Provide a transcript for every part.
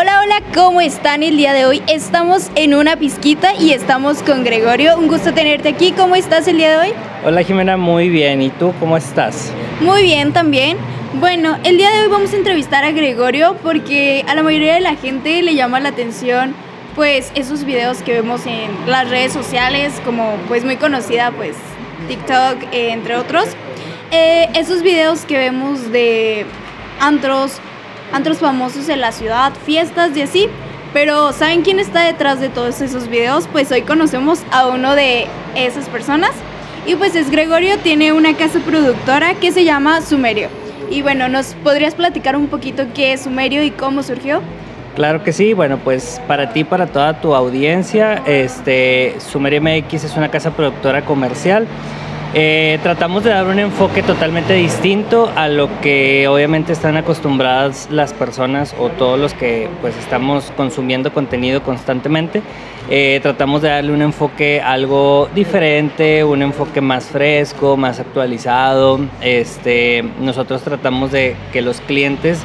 Hola, hola, ¿cómo están el día de hoy? Estamos en una pizquita y estamos con Gregorio. Un gusto tenerte aquí. ¿Cómo estás el día de hoy? Hola Jimena, muy bien. ¿Y tú cómo estás? Muy bien también. Bueno, el día de hoy vamos a entrevistar a Gregorio porque a la mayoría de la gente le llama la atención pues esos videos que vemos en las redes sociales como pues muy conocida pues TikTok eh, entre otros. Eh, esos videos que vemos de antros, antros famosos en la ciudad, fiestas y así. Pero ¿saben quién está detrás de todos esos videos? Pues hoy conocemos a uno de esas personas. Y pues es Gregorio, tiene una casa productora que se llama Sumerio. Y bueno, ¿nos podrías platicar un poquito qué es Sumerio y cómo surgió? Claro que sí, bueno, pues para ti, para toda tu audiencia, este, Sumerio MX es una casa productora comercial eh, tratamos de dar un enfoque totalmente distinto a lo que obviamente están acostumbradas las personas o todos los que pues estamos consumiendo contenido constantemente. Eh, tratamos de darle un enfoque algo diferente, un enfoque más fresco, más actualizado. Este, nosotros tratamos de que los clientes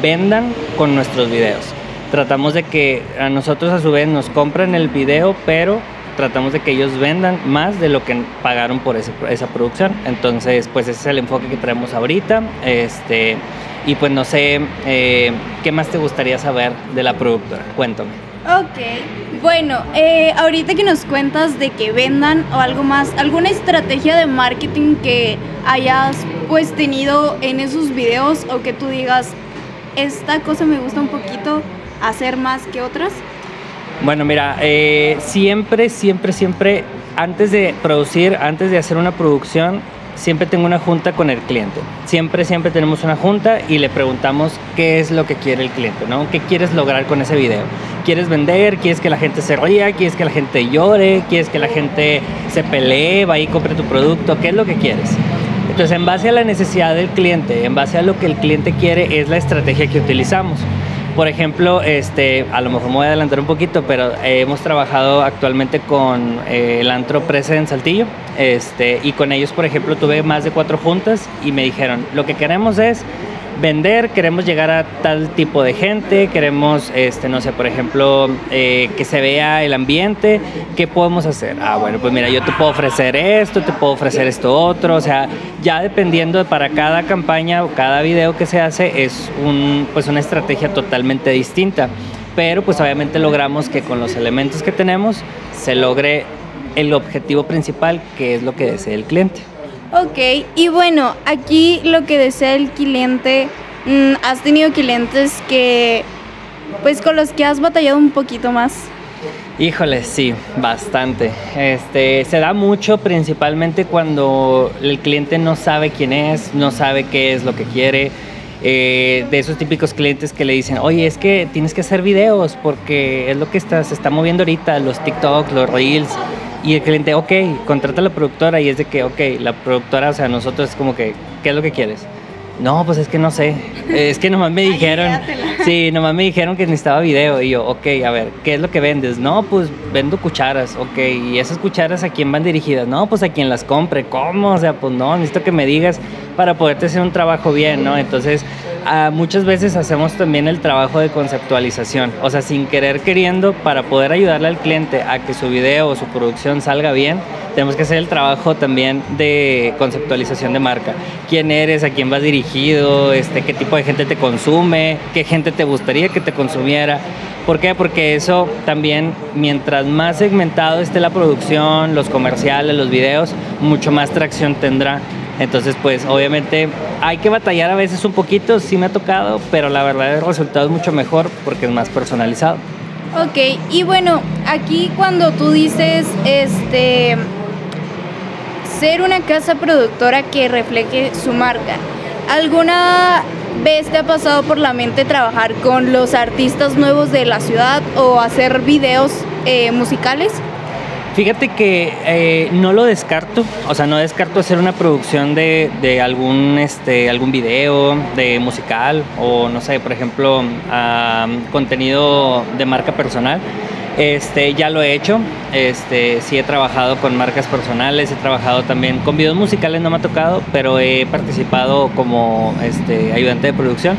vendan con nuestros videos. Tratamos de que a nosotros a su vez nos compren el video, pero tratamos de que ellos vendan más de lo que pagaron por esa producción. Entonces, pues ese es el enfoque que traemos ahorita. Este, y pues no sé, eh, ¿qué más te gustaría saber de la productora? Cuéntame. Ok, bueno, eh, ahorita que nos cuentas de que vendan o algo más, ¿alguna estrategia de marketing que hayas pues tenido en esos videos o que tú digas, esta cosa me gusta un poquito hacer más que otras? Bueno, mira, eh, siempre, siempre, siempre, antes de producir, antes de hacer una producción, siempre tengo una junta con el cliente. Siempre, siempre tenemos una junta y le preguntamos qué es lo que quiere el cliente, ¿no? ¿Qué quieres lograr con ese video? ¿Quieres vender? ¿Quieres que la gente se ría? ¿Quieres que la gente llore? ¿Quieres que la gente se pelee, vaya y compre tu producto? ¿Qué es lo que quieres? Entonces, en base a la necesidad del cliente, en base a lo que el cliente quiere, es la estrategia que utilizamos. Por ejemplo, este, a lo mejor me voy a adelantar un poquito, pero hemos trabajado actualmente con eh, el Antro Prese en Saltillo. Este, y con ellos, por ejemplo, tuve más de cuatro juntas y me dijeron, lo que queremos es vender, queremos llegar a tal tipo de gente, queremos, este, no sé, por ejemplo, eh, que se vea el ambiente, ¿qué podemos hacer? Ah, bueno, pues mira, yo te puedo ofrecer esto, te puedo ofrecer esto otro, o sea, ya dependiendo de para cada campaña o cada video que se hace es un, pues una estrategia totalmente distinta, pero pues obviamente logramos que con los elementos que tenemos se logre el objetivo principal, que es lo que desea el cliente. Ok, y bueno, aquí lo que desea el cliente, mm, has tenido clientes que, pues con los que has batallado un poquito más. Híjole, sí, bastante. Este, se da mucho principalmente cuando el cliente no sabe quién es, no sabe qué es lo que quiere. Eh, de esos típicos clientes que le dicen, oye, es que tienes que hacer videos porque es lo que está, se está moviendo ahorita, los TikTok, los Reels. Y el cliente, ok, contrata a la productora y es de que, ok, la productora, o sea, nosotros es como que, ¿qué es lo que quieres? No, pues es que no sé. Es que nomás me dijeron. Sí, nomás me dijeron que necesitaba video. Y yo, ok, a ver, ¿qué es lo que vendes? No, pues vendo cucharas. Ok, ¿y esas cucharas a quién van dirigidas? No, pues a quien las compre. ¿Cómo? O sea, pues no, necesito que me digas para poderte hacer un trabajo bien, ¿no? Entonces, muchas veces hacemos también el trabajo de conceptualización, o sea, sin querer queriendo, para poder ayudarle al cliente a que su video o su producción salga bien, tenemos que hacer el trabajo también de conceptualización de marca. ¿Quién eres? ¿A quién vas dirigido? Este, ¿Qué tipo de gente te consume? ¿Qué gente te gustaría que te consumiera? ¿Por qué? Porque eso también, mientras más segmentado esté la producción, los comerciales, los videos, mucho más tracción tendrá. Entonces, pues obviamente hay que batallar a veces un poquito, sí me ha tocado, pero la verdad el resultado es mucho mejor porque es más personalizado. Ok, y bueno, aquí cuando tú dices, este, ser una casa productora que refleje su marca, ¿alguna vez te ha pasado por la mente trabajar con los artistas nuevos de la ciudad o hacer videos eh, musicales? Fíjate que eh, no lo descarto, o sea, no descarto hacer una producción de, algún, este, algún video de musical o no sé, por ejemplo, contenido de marca personal. Este, ya lo he hecho, este, sí he trabajado con marcas personales, he trabajado también con videos musicales, no me ha tocado, pero he participado como este, ayudante de producción.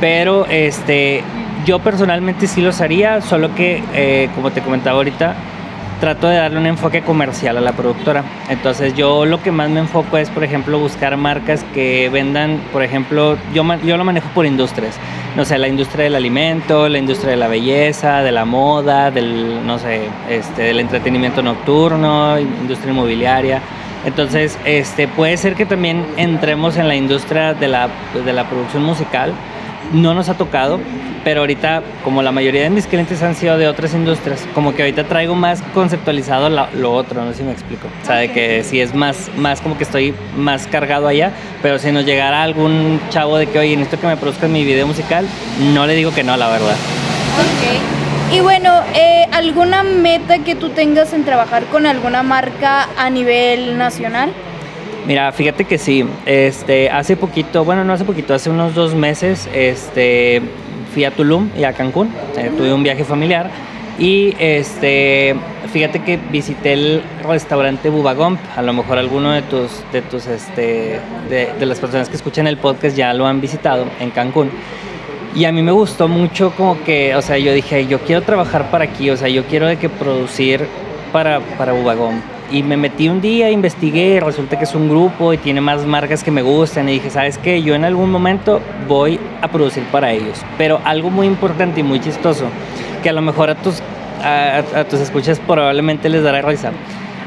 Pero este, yo personalmente sí los haría, solo que, eh, como te comentaba ahorita, trato de darle un enfoque comercial a la productora. Entonces yo lo que más me enfoco es, por ejemplo, buscar marcas que vendan, por ejemplo, yo, yo lo manejo por industrias. No sé, la industria del alimento, la industria de la belleza, de la moda, del, no sé, este, del entretenimiento nocturno, industria inmobiliaria. Entonces, este, puede ser que también entremos en la industria de la, de la producción musical. No nos ha tocado, pero ahorita, como la mayoría de mis clientes han sido de otras industrias, como que ahorita traigo más conceptualizado lo, otro, no sé si me explico. O sea, de que si es más, más como que estoy más cargado allá, pero si nos llegara algún chavo de que, oye, necesito que me produzcan mi video musical, no le digo que no, la verdad. Ok. Y bueno, eh, ¿alguna meta que tú tengas en trabajar con alguna marca a nivel nacional? Mira, fíjate que sí, este, hace poquito, bueno, no hace poquito, hace unos dos meses, este, fui a Tulum y a Cancún, eh, tuve un viaje familiar y este, fíjate que visité el restaurante Bubagomp, a lo mejor alguno de tus, de tus, este, de, las personas que escuchan el podcast ya lo han visitado en Cancún. Y a mí me gustó mucho como que, o sea, yo dije, yo quiero trabajar para aquí, o sea, yo quiero de que producir para, para Bubagomp y me metí un día, investigué, resulta que es un grupo y tiene más marcas que me gustan y dije, ¿sabes qué? Yo en algún momento voy a producir para ellos. Pero algo muy importante y muy chistoso, que a lo mejor a tus, a, tus escuchas probablemente les dará risa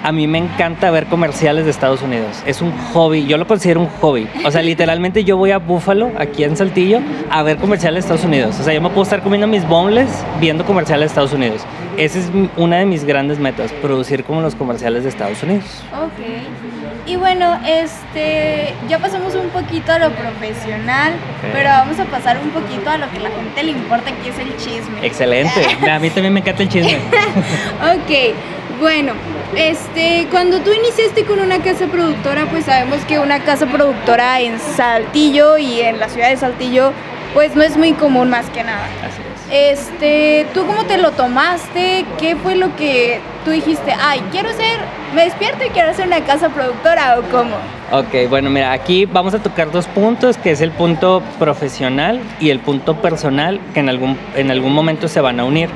a mí me encanta ver comerciales de Estados Unidos. Es un hobby, yo lo considero un hobby. O sea, literalmente yo voy a Buffalo, aquí en Saltillo, a ver comerciales de Estados Unidos. O sea, yo me puedo estar comiendo mis boneless viendo comerciales de Estados Unidos. Esa es una de mis grandes metas, producir como los comerciales de Estados Unidos. Ok. Y bueno, este, ya pasamos un poquito a lo profesional, pero vamos a pasar un poquito a lo que a la gente le importa, que es el chisme. Excelente. a mí también me encanta el chisme. ok. Bueno, este, cuando tú iniciaste con una casa productora, pues sabemos que una casa productora en Saltillo y en la ciudad de Saltillo, pues no es muy común más que nada. Así. Este, ¿tú cómo te lo tomaste? ¿Qué fue lo que tú dijiste? Ay, quiero ser, me despierto y quiero hacer una casa productora o cómo? Ok, bueno, mira, aquí vamos a tocar dos puntos, que es el punto profesional y el punto personal, que en algún, en algún momento se van a unir.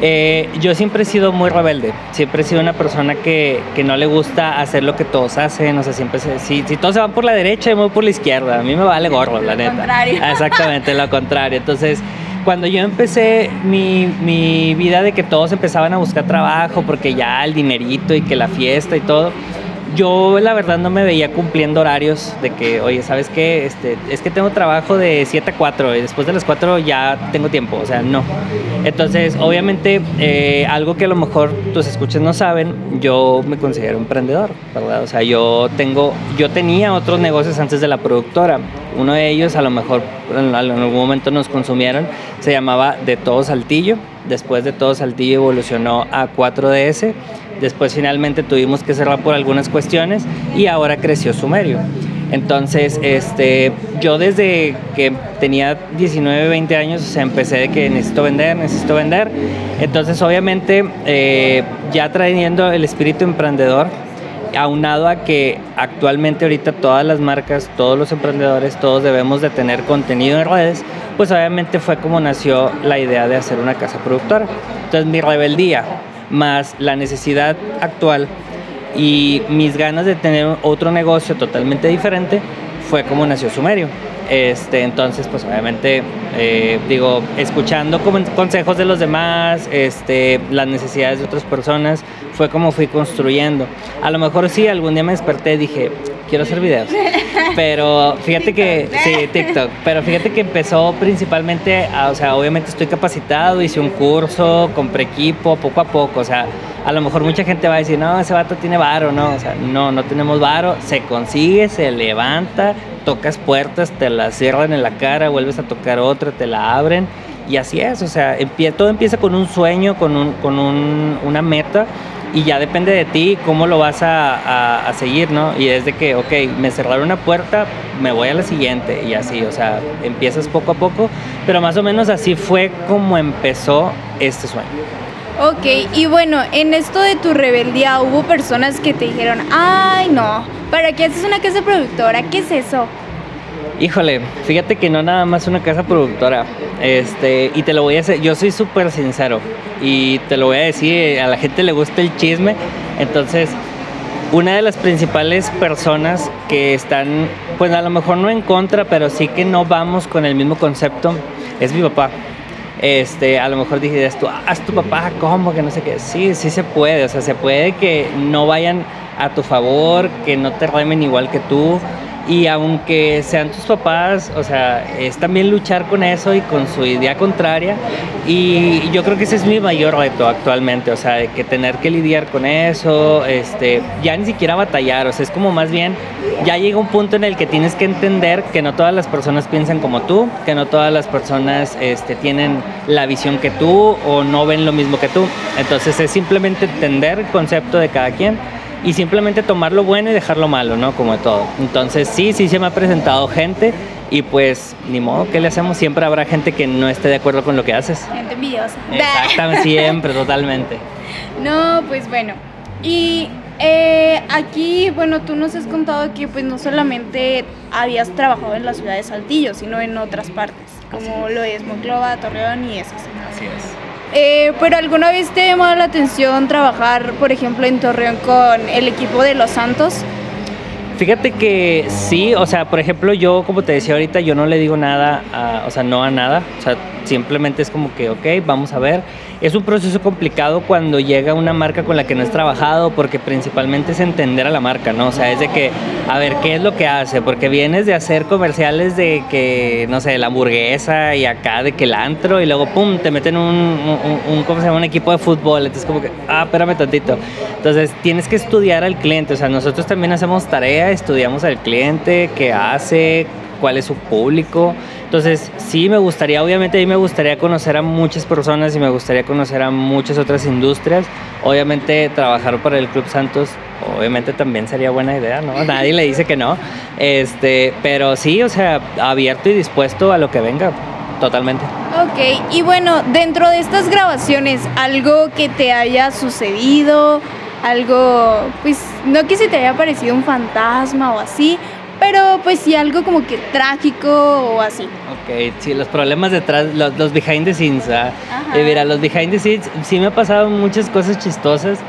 Eh, yo siempre he sido muy rebelde, siempre he sido una persona que, que, no le gusta hacer lo que todos hacen, o sea, siempre si, si todos se van por la derecha, yo me voy por la izquierda, a mí me vale gorro, la neta. Contrario. Exactamente, lo contrario. Entonces, cuando yo empecé mi, mi vida de que todos empezaban a buscar trabajo, porque ya el dinerito y que la fiesta y todo, yo la verdad no me veía cumpliendo horarios de que, oye, ¿sabes qué? Este, es que tengo trabajo de 7 a 4 y después de las 4 ya tengo tiempo, o sea, no. Entonces, obviamente, eh, algo que a lo mejor tus escuchas no saben, yo me considero emprendedor, ¿verdad? O sea, yo tengo, yo tenía otros negocios antes de la productora. Uno de ellos a lo mejor en algún momento nos consumieron, se llamaba De Todo Saltillo. Después de Todo Saltillo evolucionó a 4DS Después finalmente tuvimos que cerrar por algunas cuestiones y ahora creció Sumerio. Entonces, este, yo desde que tenía 19, 20 años, empecé de que necesito vender, necesito vender. Entonces, obviamente, eh, ya trayendo el espíritu emprendedor, aunado a que actualmente ahorita todas las marcas, todos los emprendedores, todos debemos de tener contenido en redes, pues obviamente fue como nació la idea de hacer una casa productora. Entonces, mi rebeldía más la necesidad actual y mis ganas de tener otro negocio totalmente diferente, fue como nació Sumerio. Este, entonces, pues obviamente, eh, digo, escuchando consejos de los demás, este, las necesidades de otras personas, fue como fui construyendo. A lo mejor sí, algún día me desperté y dije, quiero hacer videos. Pero fíjate que, sí, TikTok, pero fíjate que empezó principalmente, o sea, obviamente estoy capacitado, hice un curso, compré equipo, poco a poco, o sea, a lo mejor mucha gente va a decir, no, ese vato tiene varo, no, o sea, no, no tenemos varo, se consigue, se levanta, tocas puertas, te la cierran en la cara, vuelves a tocar otra, te la abren. Y así es, o sea, todo empieza con un sueño, con, un, con un, una meta y ya depende de ti cómo lo vas a, seguir, ¿no? Y es de que, ok, me cerraron una puerta, me voy a la siguiente y así, o sea, empiezas poco a poco, pero más o menos así fue como empezó este sueño. Ok, y bueno, en esto de tu rebeldía hubo personas que te dijeron, ay no, ¿para qué haces una casa productora? ¿Qué es eso? Híjole, fíjate que no nada más una casa productora. Este, y te lo voy a hacer, yo soy súper sincero y te lo voy a decir, a la gente le gusta el chisme, entonces una de las principales personas que están, pues a lo mejor no en contra, pero sí que no vamos con el mismo concepto, es mi papá. Este, a lo mejor dices tú, haz tu papá, ¿cómo? Que no sé qué. Sí, sí se puede, o sea, se puede que no vayan a tu favor, que no te remen igual que tú, y aunque sean tus papás, o sea, es también luchar con eso y con su idea contraria. Y yo creo que ese es mi mayor reto actualmente, o sea, que tener que lidiar con eso, este, ya ni siquiera batallar, o sea, es como más bien, ya llega un punto en el que tienes que entender que no todas las personas piensan como tú, que no todas las personas este, tienen la visión que tú o no ven lo mismo que tú. Entonces es simplemente entender el concepto de cada quien y simplemente tomar lo bueno y dejar lo malo, ¿no? Como de todo. Entonces sí, sí se me ha presentado gente y pues ni modo, ¿qué le hacemos? Siempre habrá gente que no esté de acuerdo con lo que haces. Gente envidiosa. Exactamente, siempre, totalmente. No, pues bueno. Y eh, aquí, bueno, tú nos has contado que pues no solamente habías trabajado en la ciudad de Saltillo, sino en otras partes, como lo es Monclova, Torreón y esas. Así es. Eh, pero alguna vez te ha llamado la atención trabajar, por ejemplo, en Torreón con el equipo de Los Santos? Fíjate que sí, o sea, por ejemplo, yo, como te decía ahorita, yo no le digo nada, o sea, no a nada, o sea, simplemente es como que, ok, vamos a ver. Es un proceso complicado cuando llega una marca con la que no has trabajado, porque principalmente es entender a la marca, ¿no? O sea, es de que, a ver, ¿qué es lo que hace? Porque vienes de hacer comerciales de que, no sé, la hamburguesa y acá de que el antro, y luego, pum, te meten un, un, ¿cómo se llama? Un equipo de fútbol. Entonces, como que, ah, espérame tantito. Entonces, tienes que estudiar al cliente, o sea, nosotros también hacemos tarea, estudiamos al cliente, qué hace, cuál es su público. Entonces, sí me gustaría, obviamente a mí me gustaría conocer a muchas personas y me gustaría conocer a muchas otras industrias. Obviamente trabajar para el Club Santos, obviamente también sería buena idea, ¿no? Nadie le dice que no. Este, pero sí, o sea, abierto y dispuesto a lo que venga, totalmente. Ok, y bueno, dentro de estas grabaciones, algo que te haya sucedido, algo, pues, no que se te haya parecido un fantasma o así, pero pues sí algo como que trágico o así. Ok, sí, los problemas detrás, los, behind the scenes, ¿ah? Eh, mira, los behind the scenes, sí me ha pasado muchas cosas chistosas,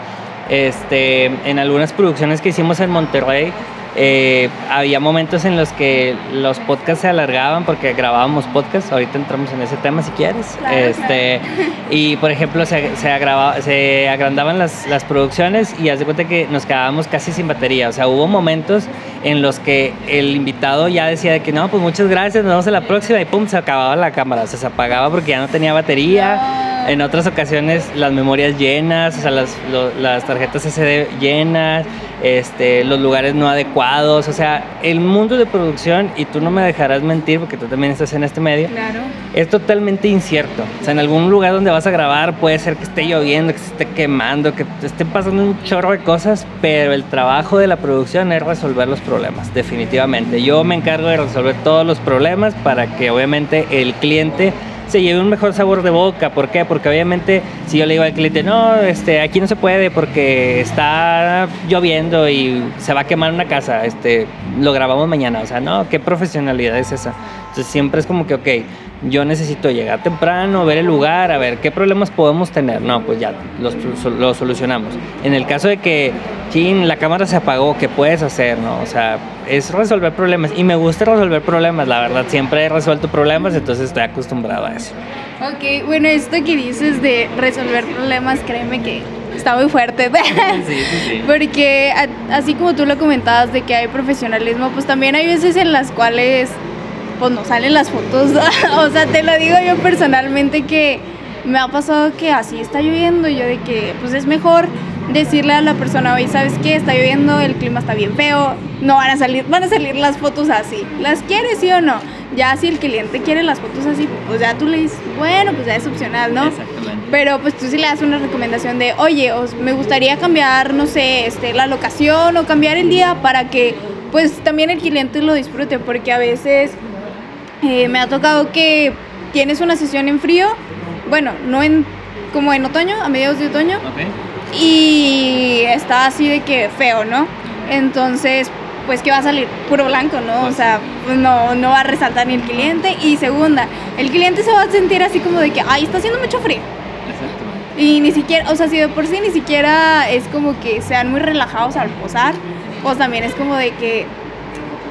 este, en algunas producciones que hicimos en Monterrey, eh, había momentos en los que los podcasts se alargaban porque grabábamos podcasts. Ahorita entramos en ese tema si quieres. este, Y por ejemplo, se, se, se agrandaban las, las, producciones y haz de cuenta que nos quedábamos casi sin batería. O sea, hubo momentos en los que el invitado ya decía de que no, pues muchas gracias, nos vemos en la próxima y pum, se acababa la cámara. O sea, se apagaba porque ya no tenía batería. En otras ocasiones las memorias llenas, o sea, las, las tarjetas SD llenas este, los lugares no adecuados, o sea, el mundo de producción, y tú no me dejarás mentir porque tú también estás en este medio, es totalmente incierto. O sea, en algún lugar donde vas a grabar puede ser que esté lloviendo, que se esté quemando, que te esté pasando un chorro de cosas, pero el trabajo de la producción es resolver los problemas, definitivamente. Yo me encargo de resolver todos los problemas para que obviamente el cliente se lleve un mejor sabor de boca. ¿Por qué? Porque obviamente si yo le digo al cliente, no, este, aquí no se puede porque está lloviendo y se va a quemar una casa, este, lo grabamos mañana. O sea, no, ¿qué profesionalidad es esa? Entonces siempre es como que, ok, yo necesito llegar temprano, ver el lugar, a ver qué problemas podemos tener. No, pues ya los, solucionamos. En el caso de que, la cámara se apagó, ¿qué puedes hacer? No? O sea, es resolver problemas. Y me gusta resolver problemas, la verdad. Siempre he resuelto problemas, entonces estoy acostumbrado a eso. Ok, bueno, esto que dices de resolver problemas, créeme que está muy fuerte. Sí, sí, sí. Porque así como tú lo comentabas de que hay profesionalismo, pues también hay veces en las cuales pues no salen las fotos. o sea, te lo digo yo personalmente que me ha pasado que así está lloviendo y yo de que pues es mejor decirle a la persona, oye, ¿sabes qué? Está lloviendo, el clima está bien feo, no van a salir, van a salir las fotos así. ¿Las quieres sí o no? Ya si el cliente quiere las fotos así, pues ya tú le dices, bueno, pues ya es opcional, ¿no? Exactamente. Pero pues tú sí le das una recomendación de, oye, os, me gustaría cambiar, no sé, este, la locación o cambiar el día para que pues también el cliente lo disfrute, porque a veces eh, me ha tocado que tienes una sesión en frío, bueno, no en como en otoño, a mediados de otoño, y está así de que feo, ¿no? Entonces, pues que va a salir puro blanco, ¿no? O sea, pues no, no va a resaltar ni el cliente. Y segunda, el cliente se va a sentir así como de que, ay, está haciendo mucho frío. Y ni siquiera, o sea, si de por sí ni siquiera es como que sean muy relajados al posar, pues también es como de que,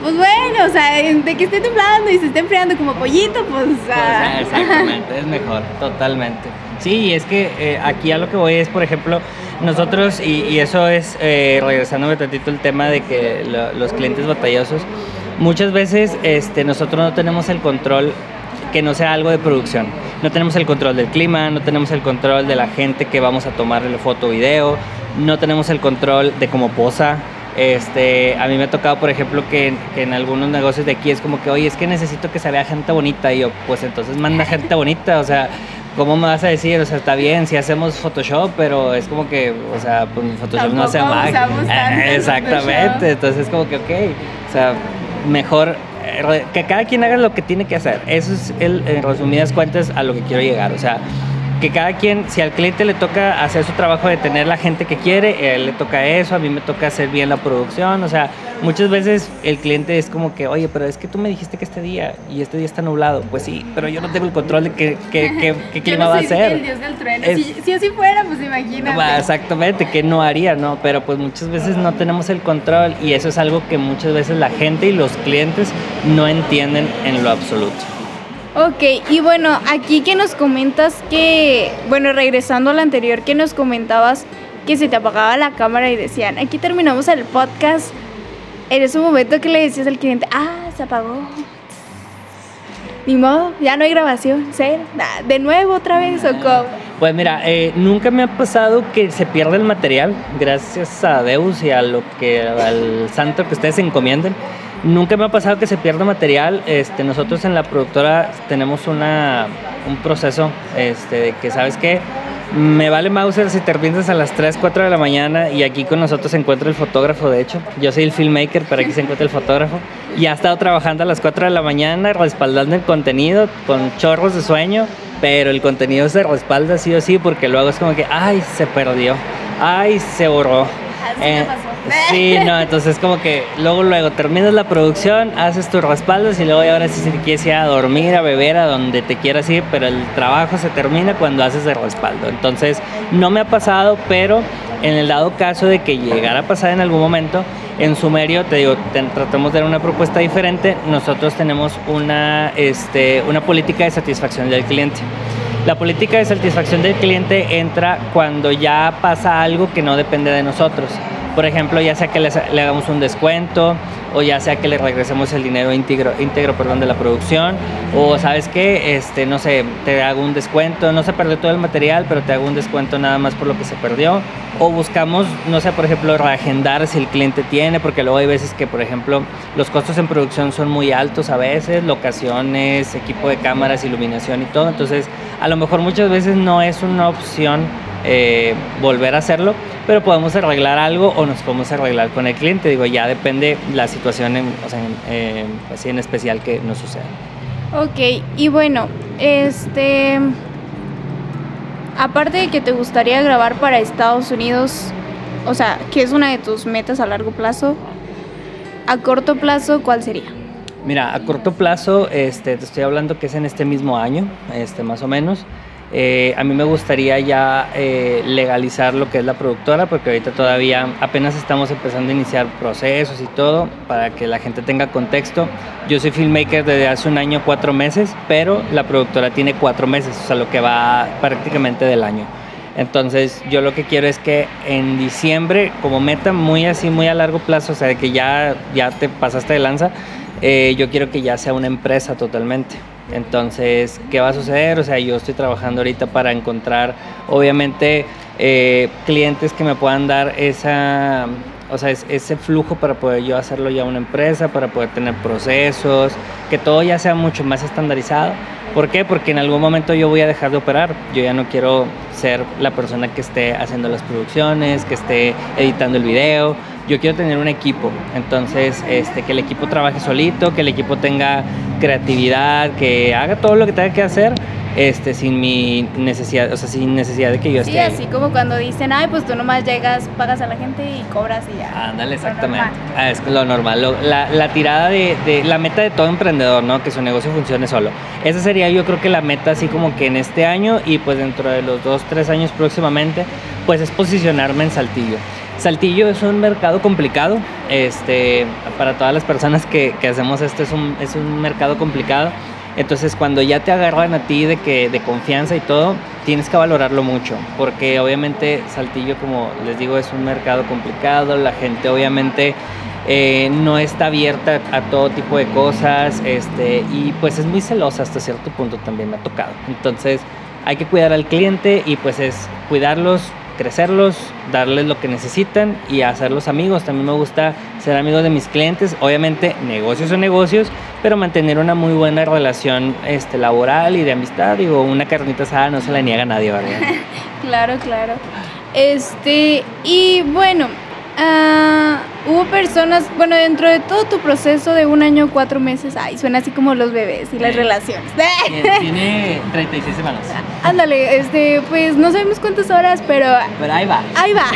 pues bueno, o sea, de que esté temblando y se esté enfriando como pollito, pues... pues exactamente, es mejor, totalmente. Sí, es que eh, aquí a lo que voy es, por ejemplo, nosotros, y, eso es, eh, regresándome tantito el tema de que los clientes batallosos, muchas veces este, nosotros no tenemos el control que no sea algo de producción. No tenemos el control del clima, no tenemos el control de la gente que vamos a tomarle foto video, no tenemos el control de cómo posa. Este, a mí me ha tocado, por ejemplo, que, que, en algunos negocios de aquí es como que, oye, es que necesito que se vea gente bonita. Y yo, pues entonces manda gente bonita. O sea, ¿cómo me vas a decir? O sea, está bien si hacemos Photoshop, pero es como que, o sea, pues Photoshop no hace más. Exactamente, entonces es como que, ok, o sea, mejor eh, que cada quien haga lo que tiene que hacer. Eso es, el, en resumidas cuentas, a lo que quiero llegar. O sea, que cada quien, si al cliente le toca hacer su trabajo de tener la gente que quiere, él le toca eso, a mí me toca hacer bien la producción, o sea, muchas veces el cliente es como que, oye, pero es que tú me dijiste que este día y este día está nublado, pues sí, pero yo no tengo el control de qué, qué, qué, clima va a ser. El dios del trueno. si, así fuera, pues imagínate. Exactamente, que no haría, ¿no? Pero pues muchas veces no tenemos el control y eso es algo que muchas veces la gente y los clientes no entienden en lo absoluto. Ok, y bueno, aquí que nos comentas que, bueno, regresando al anterior, que nos comentabas que se te apagaba la cámara y decían, aquí terminamos el podcast. En ese momento que le decías al cliente, ah, se apagó. Ni modo, ya no hay grabación, ¿sí? ¿De nuevo otra vez o cómo? Pues mira, eh, nunca me ha pasado que se pierda el material, gracias a Deus y a lo que al santo que ustedes encomienden. Nunca me ha pasado que se pierda material. Este, nosotros en la productora tenemos una, un proceso este, de que, ¿sabes qué? Me vale Mauser si te a las 3, 4 de la mañana y aquí con nosotros se encuentra el fotógrafo, de hecho. Yo soy el filmmaker, pero aquí se encuentra el fotógrafo. Y ha estado trabajando a las 4 de la mañana, respaldando el contenido con chorros de sueño, pero el contenido se respalda sí o sí porque luego es como que, ay, se perdió, ay, se borró. Eh, sí, no, entonces como que luego, luego terminas la producción, haces tus respaldos y luego ahora sí si te quieres ir a dormir, a beber, a donde te quieras ir, pero el trabajo se termina cuando haces el respaldo. Entonces, no me ha pasado, pero en el dado caso de que llegara a pasar en algún momento, en Sumerio, te digo, tratamos de dar una propuesta diferente. Nosotros tenemos una, este, una política de satisfacción del cliente. La política de satisfacción del cliente entra cuando ya pasa algo que no depende de nosotros. Por ejemplo, ya sea que le, hagamos un descuento o ya sea que le regresemos el dinero íntegro, íntegro perdón, de la producción o sabes qué, este, no sé, te hago un descuento, no se perdió todo el material, pero te hago un descuento nada más por lo que se perdió. O buscamos, no sé, por ejemplo, reagendar si el cliente tiene, porque luego hay veces que, por ejemplo, los costos en producción son muy altos a veces, locaciones, equipo de cámaras, iluminación y todo, entonces a lo mejor muchas veces no es una opción eh, volver a hacerlo, pero podemos arreglar algo o nos podemos arreglar con el cliente, digo, ya depende la situación en, o sea, en, así en especial que nos suceda. Ok, y bueno, este aparte de que te gustaría grabar para Estados Unidos, o sea, que es una de tus metas a largo plazo, a corto plazo, ¿cuál sería? Mira, a corto plazo, este, te estoy hablando que es en este mismo año, este, más o menos. Eh, a mí me gustaría ya eh, legalizar lo que es la productora, porque ahorita todavía apenas estamos empezando a iniciar procesos y todo, para que la gente tenga contexto. Yo soy filmmaker desde hace un año, cuatro meses, pero la productora tiene cuatro meses, o sea, lo que va prácticamente del año. Entonces yo lo que quiero es que en diciembre, como meta muy así, muy a largo plazo, o sea, de que ya, ya te pasaste de lanza, eh, yo quiero que ya sea una empresa totalmente. Entonces, ¿qué va a suceder? O sea, yo estoy trabajando ahorita para encontrar, obviamente, eh, clientes que me puedan dar esa, o sea, ese flujo para poder yo hacerlo ya una empresa, para poder tener procesos, que todo ya sea mucho más estandarizado. ¿Por qué? Porque en algún momento yo voy a dejar de operar. Yo ya no quiero ser la persona que esté haciendo las producciones, que esté editando el video yo quiero tener un equipo, entonces este, que el equipo trabaje solito, que el equipo tenga creatividad, que haga todo lo que tenga que hacer, este, sin mi necesidad, o sea, sin necesidad de que yo esté. Sí, así como cuando dicen, ay, pues tú nomás llegas, pagas a la gente y cobras y ya. Ándale, exactamente. Ah, es lo normal. Lo, la, la, tirada de, de, la meta de todo emprendedor, ¿no? Que su negocio funcione solo. Esa sería yo creo que la meta así como que en este año y pues dentro de los dos, tres años próximamente, pues es posicionarme en Saltillo. Saltillo es un mercado complicado, este, para todas las personas que, que hacemos esto es un, es un mercado complicado entonces cuando ya te agarran a ti de, que, de confianza y todo, tienes que valorarlo mucho, porque obviamente Saltillo, como les digo, es un mercado complicado, la gente obviamente eh, no está abierta a todo tipo de cosas, este, y pues es muy celosa hasta cierto punto también me ha tocado. Entonces hay que cuidar al cliente y pues es cuidarlos, crecerlos, darles lo que necesitan y hacerlos amigos. También me gusta ser amigo de mis clientes. Obviamente, negocios son negocios, pero mantener una muy buena relación este, laboral y de amistad. Digo, una carnita asada no se la niega nadie, ¿verdad? claro, claro. Este, y bueno, Uh, hubo personas, bueno, dentro de todo tu proceso de un año, cuatro meses, ay, suena así como los bebés y las relaciones. Tiene 36 semanas. Ándale, este, pues no sabemos cuántas horas, pero... Pero ahí va. Ahí va.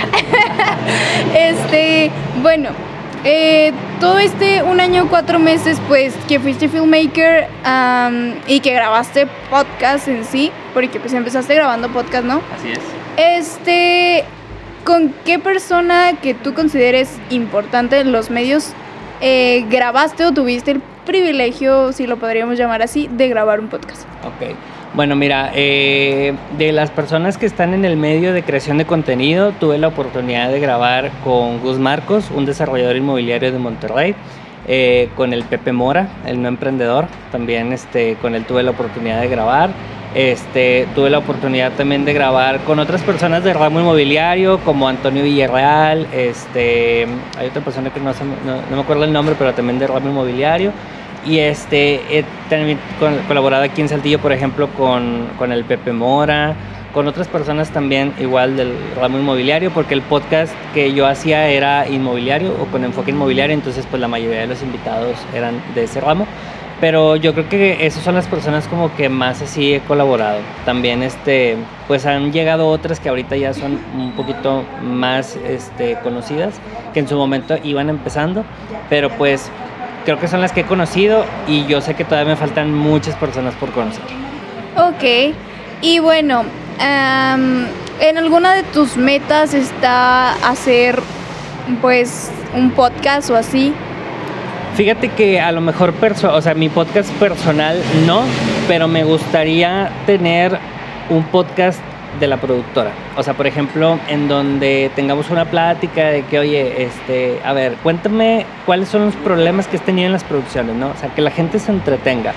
este, bueno, eh, todo este un año, cuatro meses, pues que fuiste filmmaker um, y que grabaste podcast en sí, porque pues empezaste grabando podcast, ¿no? Así es. Este, ¿Con qué persona que tú consideres importante en los medios eh, grabaste o tuviste el privilegio, si lo podríamos llamar así, de grabar un podcast? Ok. Bueno, mira, eh, de las personas que están en el medio de creación de contenido, tuve la oportunidad de grabar con Gus Marcos, un desarrollador inmobiliario de Monterrey, eh, con el Pepe Mora, el no emprendedor, también este, con él tuve la oportunidad de grabar. Este, tuve la oportunidad también de grabar con otras personas del ramo inmobiliario, como Antonio Villarreal, este, hay otra persona que no, no, me acuerdo el nombre, pero también del ramo inmobiliario. Y este, he colaborado aquí en Saltillo, por ejemplo, con, con el Pepe Mora, con otras personas también igual del ramo inmobiliario, porque el podcast que yo hacía era inmobiliario o con enfoque inmobiliario, entonces pues la mayoría de los invitados eran de ese ramo. Pero yo creo que esas son las personas como que más así he colaborado. También este, pues han llegado otras que ahorita ya son un poquito más este, conocidas, que en su momento iban empezando, pero pues creo que son las que he conocido y yo sé que todavía me faltan muchas personas por conocer. Ok, y bueno, en alguna de tus metas está hacer pues un podcast o así. Fíjate que a lo mejor, o sea, mi podcast personal no, pero me gustaría tener un podcast de la productora. O sea, por ejemplo, en donde tengamos una plática de que, oye, este, a ver, cuéntame cuáles son los problemas que has tenido en las producciones, ¿no? O sea, que la gente se entretenga.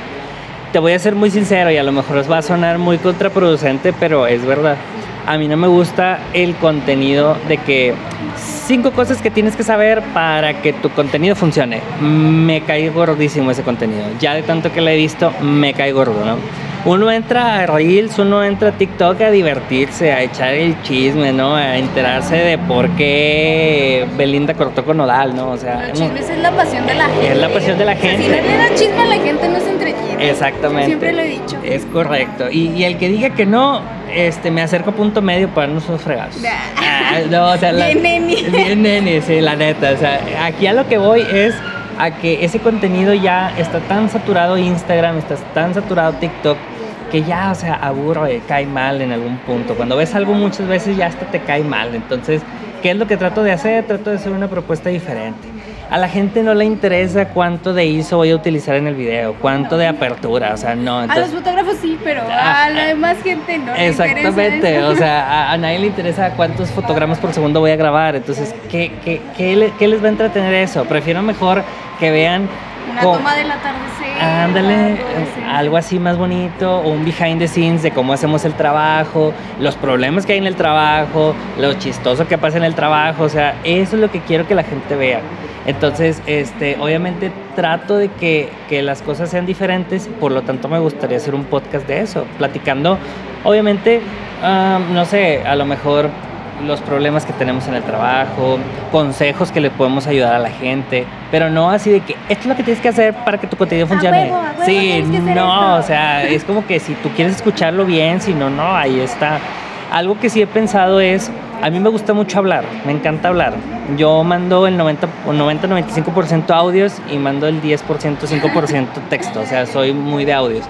Te voy a ser muy sincero y a lo mejor os va a sonar muy contraproducente, pero es verdad. A mí no me gusta el contenido de que cinco cosas que tienes que saber para que tu contenido funcione. Me cae gordísimo ese contenido. Ya de tanto que lo he visto, me cae gordo, ¿no? Uno entra a Reels, uno entra a TikTok a divertirse, a echar el chisme, ¿no? A enterarse de por qué Belinda cortó con Nodal, ¿no? O sea, los chismes es la pasión de la gente. Es la pasión de la gente. si no le da chisme a la gente, no se entretiene. Exactamente. Siempre lo he dicho. Es correcto. Y, y el que diga que no, este, me acerco a punto medio para no sus fregados. Ah, no, o sea, bien neni. Bien neni, sí, la neta. O sea, aquí a lo que voy es a que ese contenido ya está tan saturado Instagram, está tan saturado TikTok, que ya, o sea, aburre, cae mal en algún punto. Cuando ves algo muchas veces ya hasta te cae mal. Entonces, ¿qué es lo que trato de hacer? Trato de hacer una propuesta diferente a la gente no le interesa cuánto de ISO voy a utilizar en el video, cuánto de apertura, o sea, no. a los fotógrafos sí, pero a la demás gente no. Exactamente, o sea, a, nadie le interesa cuántos fotogramas por segundo voy a grabar, entonces, ¿qué, qué, qué, les va a entretener eso? Prefiero mejor que vean... Una toma del atardecer. Ándale, algo así más bonito, o un behind the scenes de cómo hacemos el trabajo, los problemas que hay en el trabajo, lo chistoso que pasa en el trabajo, o sea, eso es lo que quiero que la gente vea. Entonces, este, obviamente trato de que, que, las cosas sean diferentes, por lo tanto me gustaría hacer un podcast de eso, platicando, obviamente, no sé, a lo mejor los problemas que tenemos en el trabajo, consejos que le podemos ayudar a la gente, pero no así de que esto es lo que tienes que hacer para que tu contenido funcione. huevo, a huevo sí, no, o sea, es como que si tú quieres escucharlo bien, si no, no, ahí está. Algo que sí he pensado es, a mí me gusta mucho hablar, me encanta hablar. Yo mando el 90, o 90-95% audios y mando el 10%, 5% texto, o sea, soy muy de audios.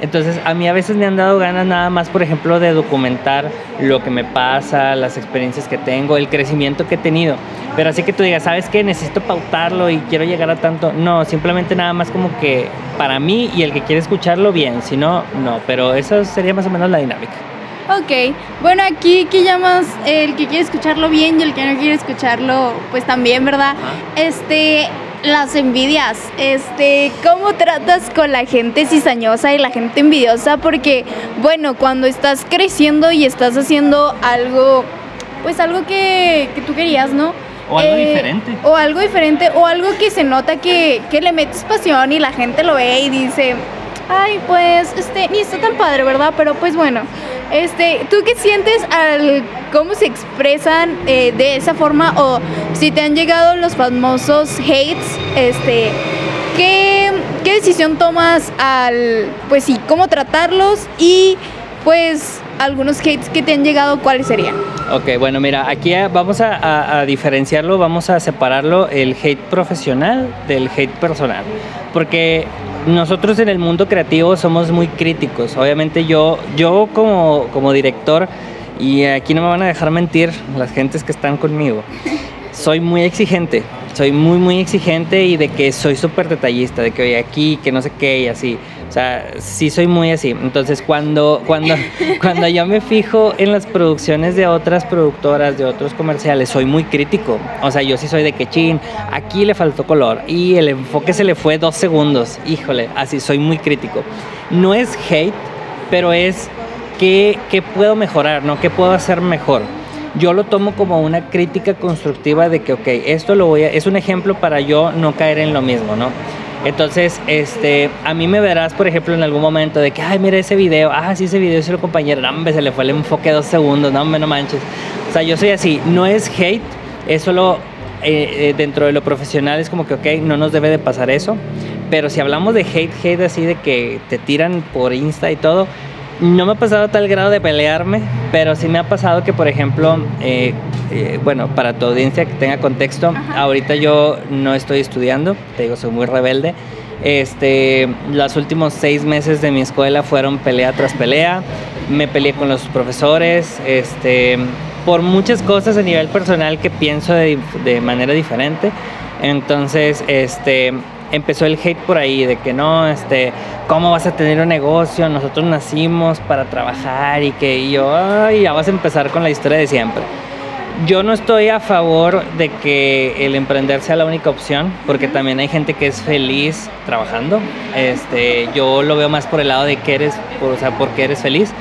Entonces, a mí a veces me han dado ganas nada más, por ejemplo, de documentar lo que me pasa, las experiencias que tengo, el crecimiento que he tenido. Pero así que tú digas, ¿sabes qué? Necesito pautarlo y quiero llegar a tanto. No, simplemente nada más como que para mí y el que quiere escucharlo, bien. Si no, no. Pero eso sería más o menos la dinámica. Ok, bueno, aquí que llamas el que quiere escucharlo bien y el que no quiere escucharlo, pues también, ¿verdad? Este, las envidias, este, ¿cómo tratas con la gente cizañosa y la gente envidiosa? Porque, bueno, cuando estás creciendo y estás haciendo algo, pues algo que, que tú querías, ¿no? O algo diferente. O algo diferente, o algo que se nota que, que le metes pasión y la gente lo ve y dice, ay, pues, este, ni está tan padre, ¿verdad? Pero pues bueno, este, ¿tú qué sientes al cómo se expresan eh, de esa forma o si te han llegado los famosos hates, este, ¿qué, qué decisión tomas al, pues sí, cómo tratarlos y pues algunos hates que te han llegado, cuáles serían? Ok, bueno, mira, aquí vamos a, a- a diferenciarlo, vamos a separarlo el hate profesional del hate personal. Porque nosotros en el mundo creativo somos muy críticos. Obviamente yo, yo como, como director, y aquí no me van a dejar mentir las gentes que están conmigo, soy muy exigente. Soy muy, muy exigente y de que soy súper detallista, de que oye aquí, que no sé qué y así. O sea, sí soy muy así. Entonces, cuando, cuando, cuando yo me fijo en las producciones de otras productoras, de otros comerciales, soy muy crítico. O sea, yo sí soy de que chin, aquí le faltó color y el enfoque se le fue dos segundos. Híjole, así soy muy crítico. No es hate, pero es qué, qué puedo mejorar, ¿no? ¿Qué puedo hacer mejor? Yo lo tomo como una crítica constructiva de que, ok, esto lo voy a, es un ejemplo para yo no caer en lo mismo, ¿no? Entonces, este, a mí me verás, por ejemplo, en algún momento de que, ay, mira ese video, ah, sí, ese video se lo compañero, no, hombre, se le fue el enfoque dos segundos, no, hombre, no manches. O sea, yo soy así, no es hate, es solo eh, eh, dentro de lo profesional, es como que, ok, no nos debe de pasar eso. Pero si hablamos de hate, hate así de que te tiran por Insta y todo, no me ha pasado a tal grado de pelearme, pero sí me ha pasado que, por ejemplo, eh, eh, bueno, para tu audiencia que tenga contexto, ahorita yo no estoy estudiando, te digo, soy muy rebelde. Este, los últimos seis meses de mi escuela fueron pelea tras pelea. Me peleé con los profesores, este, por muchas cosas a nivel personal que pienso de, de manera diferente. Entonces, este, empezó el hate por ahí de que no, este, ¿cómo vas a tener un negocio? Nosotros nacimos para trabajar y que y yo, ay, ya vas a empezar con la historia de siempre. Yo no estoy a favor de que el emprender sea la única opción, porque también hay gente que es feliz trabajando. Este, yo lo veo más por el lado de que eres, o sea, porque eres feliz.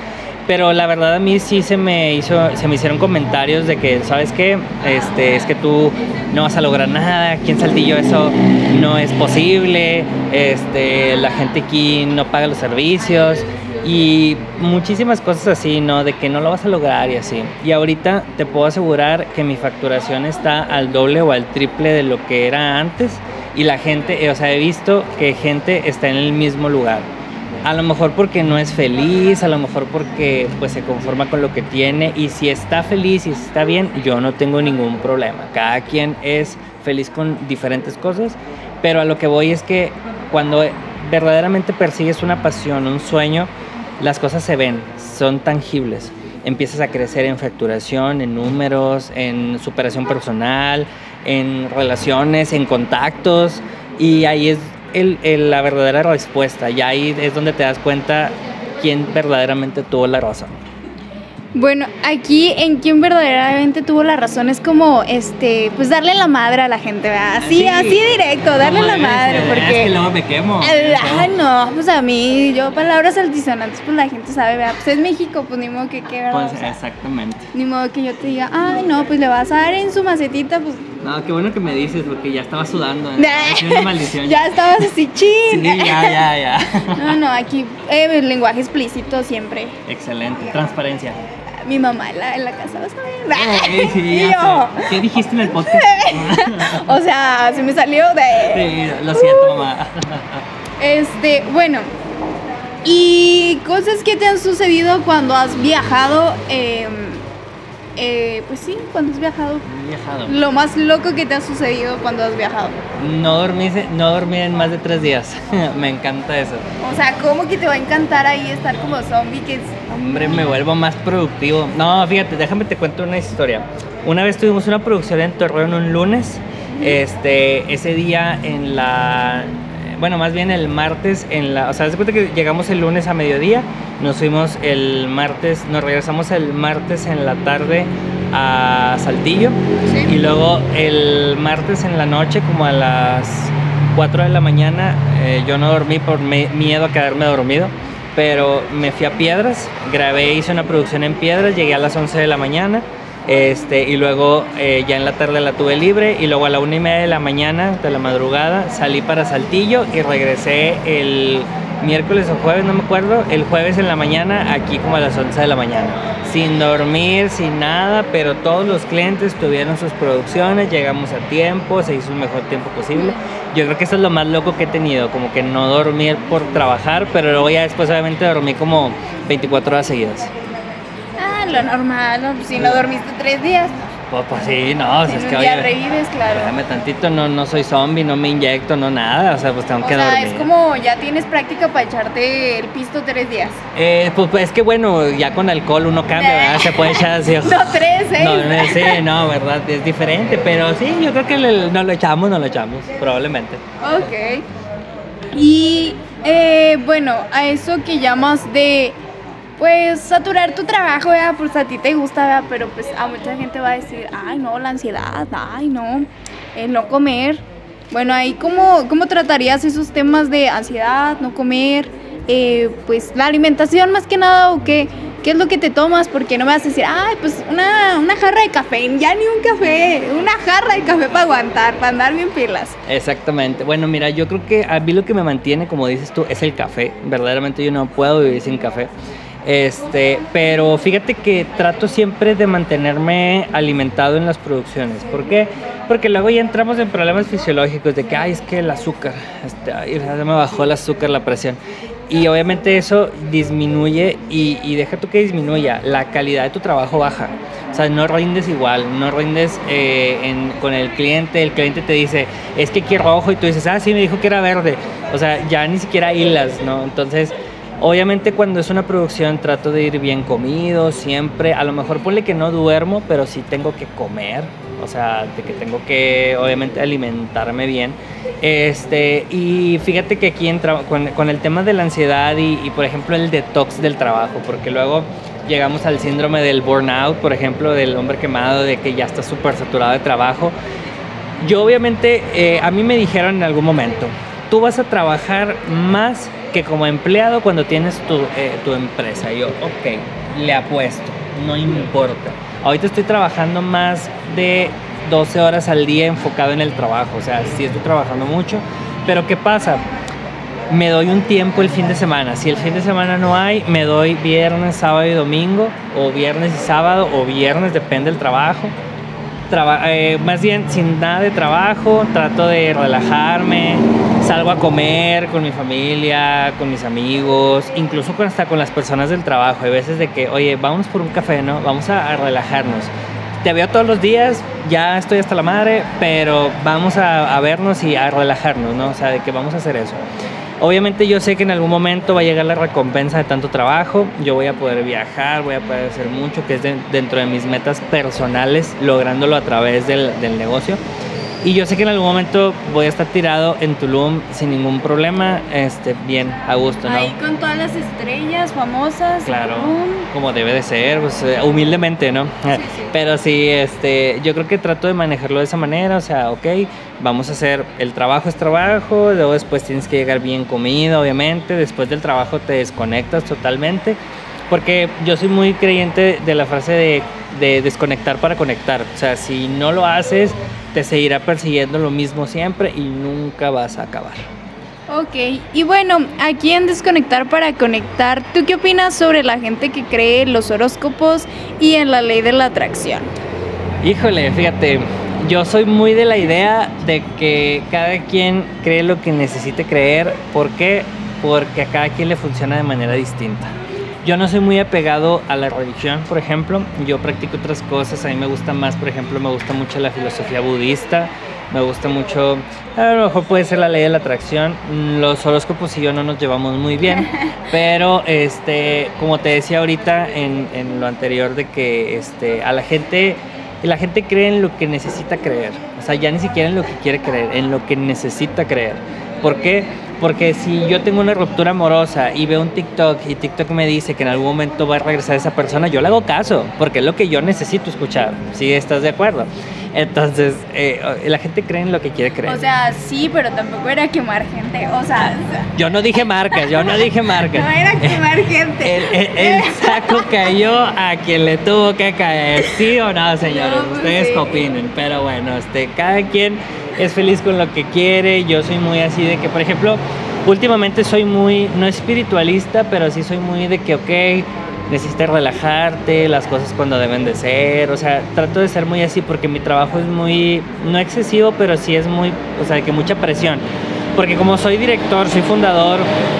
Pero la verdad a mí sí se me hizo, se me hicieron comentarios de que, ¿sabes qué? Este, es que tú no vas a lograr nada, aquí en Saltillo eso no es posible, este, la gente aquí no paga los servicios y muchísimas cosas así, ¿no? De que no lo vas a lograr y así. Y ahorita te puedo asegurar que mi facturación está al doble o al triple de lo que era antes y la gente, o sea, he visto que gente está en el mismo lugar. A lo mejor porque no es feliz, a lo mejor porque pues se conforma con lo que tiene y si está feliz y está bien, yo no tengo ningún problema. Cada quien es feliz con diferentes cosas, pero a lo que voy es que cuando verdaderamente persigues una pasión, un sueño, las cosas se ven, son tangibles. Empiezas a crecer en facturación, en números, en superación personal, en relaciones, en contactos y ahí es el- el- la verdadera respuesta. Y ahí es donde te das cuenta quién verdaderamente tuvo la razón. Bueno, aquí en quien verdaderamente tuvo la razón es como, este, pues darle la madre a la gente, ¿verdad? Así, Así, así directo, darle la madre, ser, Es que porque... luego me quemo. Ay, no, pues a mí, yo palabras altisonantes, pues la gente sabe, ¿verdad? Pues es México, pues ni modo que qué, ¿verdad? Pues O sea, exactamente. ni modo que yo te diga, ay, no, pues le vas a dar en su macetita, pues... No, qué bueno que me dices porque ya estaba sudando. Es una maldición. ya estabas así, chin. Sí, ya, ya, ya. No, no, aquí eh, el lenguaje explícito siempre. Excelente. Transparencia. mi mamá en la, en la casa, vas a ver. Sí, Y ya yo. ¿Qué dijiste en el podcast? o sea, se me salió de... Sí, lo siento, mamá. Este, bueno. Y cosas que te han sucedido cuando has viajado. eh, eh, pues sí, cuando has viajado. Viajado. Lo más loco que te ha sucedido cuando has viajado. No dormí, no dormí en más de tres días. Me encanta eso. O sea, ¿cómo que te va a encantar ahí estar como zombie? Que es- Hombre, me vuelvo más productivo. No, fíjate, déjame te cuento una historia. Una vez tuvimos una producción en Torreón un lunes. Este, ese día en la bueno, más bien el martes en la, o sea, de cuenta que llegamos el lunes a mediodía, nos fuimos el martes, nos regresamos el martes en la tarde a Saltillo Sí. y luego el martes en la noche como a las 4 de la mañana eh, yo no dormí por me- miedo a quedarme dormido pero me fui a Piedras, grabé, hice una producción en Piedras, llegué a las 11 de la mañana, este, y luego eh, ya en la tarde la tuve libre, y luego a la una y media de la mañana, de la madrugada, salí para Saltillo y regresé el miércoles o jueves, no me acuerdo, el jueves en la mañana, aquí como a las 11 de la mañana, sin dormir, sin nada, pero todos los clientes tuvieron sus producciones, llegamos a tiempo, se hizo el mejor tiempo posible. Yo creo que eso es lo más loco que he tenido, como que no dormir por trabajar, pero luego ya después obviamente dormí como 24 horas seguidas. Lo normal, ¿no? Si no dormiste tres días, Pues, pues sí, no, o sea, en es un que día oye, revives, claro. déjame tantito, no, no soy zombie, no me inyecto, no nada, o sea, pues tengo O que sea, dormir. es como ya tienes práctica para echarte el pisto tres días. Eh, pues, pues, es que bueno, ya con alcohol uno cambia, ¿verdad? Se puede echar así. No, tres, ¿eh? No, no, sí, no, verdad, es diferente, pero sí, yo creo que le- no lo echamos, no lo echamos, probablemente. Ok. Y eh, bueno, a eso que llamas de, pues, saturar tu trabajo, ¿verdad? Pues a ti te gusta, ¿verdad? Pero pues a mucha gente va a decir, ay, no, la ansiedad, ay, no, el no comer. Bueno, ahí, ¿cómo, cómo tratarías esos temas de ansiedad, no comer? Eh, pues la alimentación más que nada o qué, qué es lo que te tomas, porque no me vas a decir, ay, pues una, una jarra de café, ya ni un café, una jarra de café para aguantar, para andar bien pilas. Exactamente. Bueno, mira, yo creo que a mí lo que me mantiene, como dices tú, es el café. Verdaderamente yo no puedo vivir sin café. Este, pero fíjate que trato siempre de mantenerme alimentado en las producciones. ¿Por qué? Porque luego ya entramos en problemas fisiológicos de que, ay, es que el azúcar, este, ay, me bajó el azúcar, la presión. Y obviamente eso disminuye y, y deja tú que disminuya, la calidad de tu trabajo baja. O sea, no rindes igual, no rindes eh, en- con el cliente, el cliente te dice, es que quiero rojo y tú dices, ah, sí, me dijo que era verde. O sea, ya ni siquiera hilas, ¿no? Entonces, obviamente cuando es una producción trato de ir bien comido, siempre, a lo mejor ponle que no duermo, pero sí tengo que comer, o sea, de que tengo que obviamente alimentarme bien. Este, y fíjate que aquí entra con, el tema de la ansiedad y, y, por ejemplo el detox del trabajo, porque luego llegamos al síndrome del burnout, por ejemplo, del hombre quemado, de que ya está súper saturado de trabajo. Yo obviamente, eh, a mí me dijeron en algún momento, tú vas a trabajar más que como empleado cuando tienes tu, eh, tu empresa. Yo, ok, le apuesto, no importa. Ahorita estoy trabajando más de 12 horas al día enfocado en el trabajo, o sea, sí estoy trabajando mucho, pero ¿qué pasa? Me doy un tiempo el fin de semana. Si el fin de semana no hay, me doy viernes, sábado y domingo, o viernes y sábado, o viernes, depende del trabajo. Traba- eh, más bien sin nada de trabajo, trato de relajarme, salgo a comer con mi familia, con mis amigos, incluso hasta con las personas del trabajo. Hay veces de que, oye, vamos por un café, ¿no? Vamos a, a relajarnos. Te veo todos los días, ya estoy hasta la madre, pero vamos a, a vernos y a relajarnos, ¿no? O sea, de que vamos a hacer eso. Obviamente yo sé que en algún momento va a llegar la recompensa de tanto trabajo, yo voy a poder viajar, voy a poder hacer mucho, que es de- dentro de mis metas personales, lográndolo a través del, del negocio. Y yo sé que en algún momento voy a estar tirado en Tulum sin ningún problema, este, bien, a gusto, ¿no? Ahí con todas las estrellas famosas. Claro, ¡pum! como debe de ser, pues, eh, humildemente, ¿no? sí. Pero sí, este, yo creo que trato de manejarlo de esa manera, o sea, ok, vamos a hacer, el trabajo es trabajo, luego después tienes que llegar bien comido, obviamente, después del trabajo te desconectas totalmente, porque yo soy muy creyente de la frase de, de desconectar para conectar, o sea, si no lo haces, te seguirá persiguiendo lo mismo siempre y nunca vas a acabar. Ok, y bueno, aquí en Desconectar para Conectar, ¿tú qué opinas sobre la gente que cree en los horóscopos y en la ley de la atracción? Híjole, fíjate, yo soy muy de la idea de que cada quien cree lo que necesite creer. ¿Por qué? Porque a cada quien le funciona de manera distinta. Yo no soy muy apegado a la religión, por ejemplo. Yo practico otras cosas. A mí me gusta más, por ejemplo, me gusta mucho la filosofía budista. Me gusta mucho, a lo mejor puede ser la ley de la atracción. Los horóscopos y yo no nos llevamos muy bien. Pero, este, como te decía ahorita en, en lo anterior, de que este, a la gente la gente cree en lo que necesita creer. O sea, ya ni siquiera en lo que quiere creer, en lo que necesita creer. ¿Por qué? Porque si yo tengo una ruptura amorosa y veo un TikTok y TikTok me dice que en algún momento va a regresar esa persona, yo le hago caso, porque es lo que yo necesito escuchar. ¿Sí estás de acuerdo? Entonces, eh, la gente cree en lo que quiere creer. O sea, sí, pero tampoco era quemar gente. O sea, yo no dije marcas, yo no dije marcas. no era quemar gente. El, saco cayó a quien le tuvo que caer. ¿Sí o no, señores? pues Ustedes sí. opinen. Pero bueno, este, cada quien es feliz con lo que quiere. Yo soy muy así de que, por ejemplo, últimamente soy muy, no espiritualista, pero sí soy muy de que, ok, necesitas relajarte, las cosas cuando deben de ser, o sea, trato de ser muy así porque mi trabajo es muy, no excesivo, pero sí es muy, o sea, que mucha presión. Porque como soy director, soy fundador,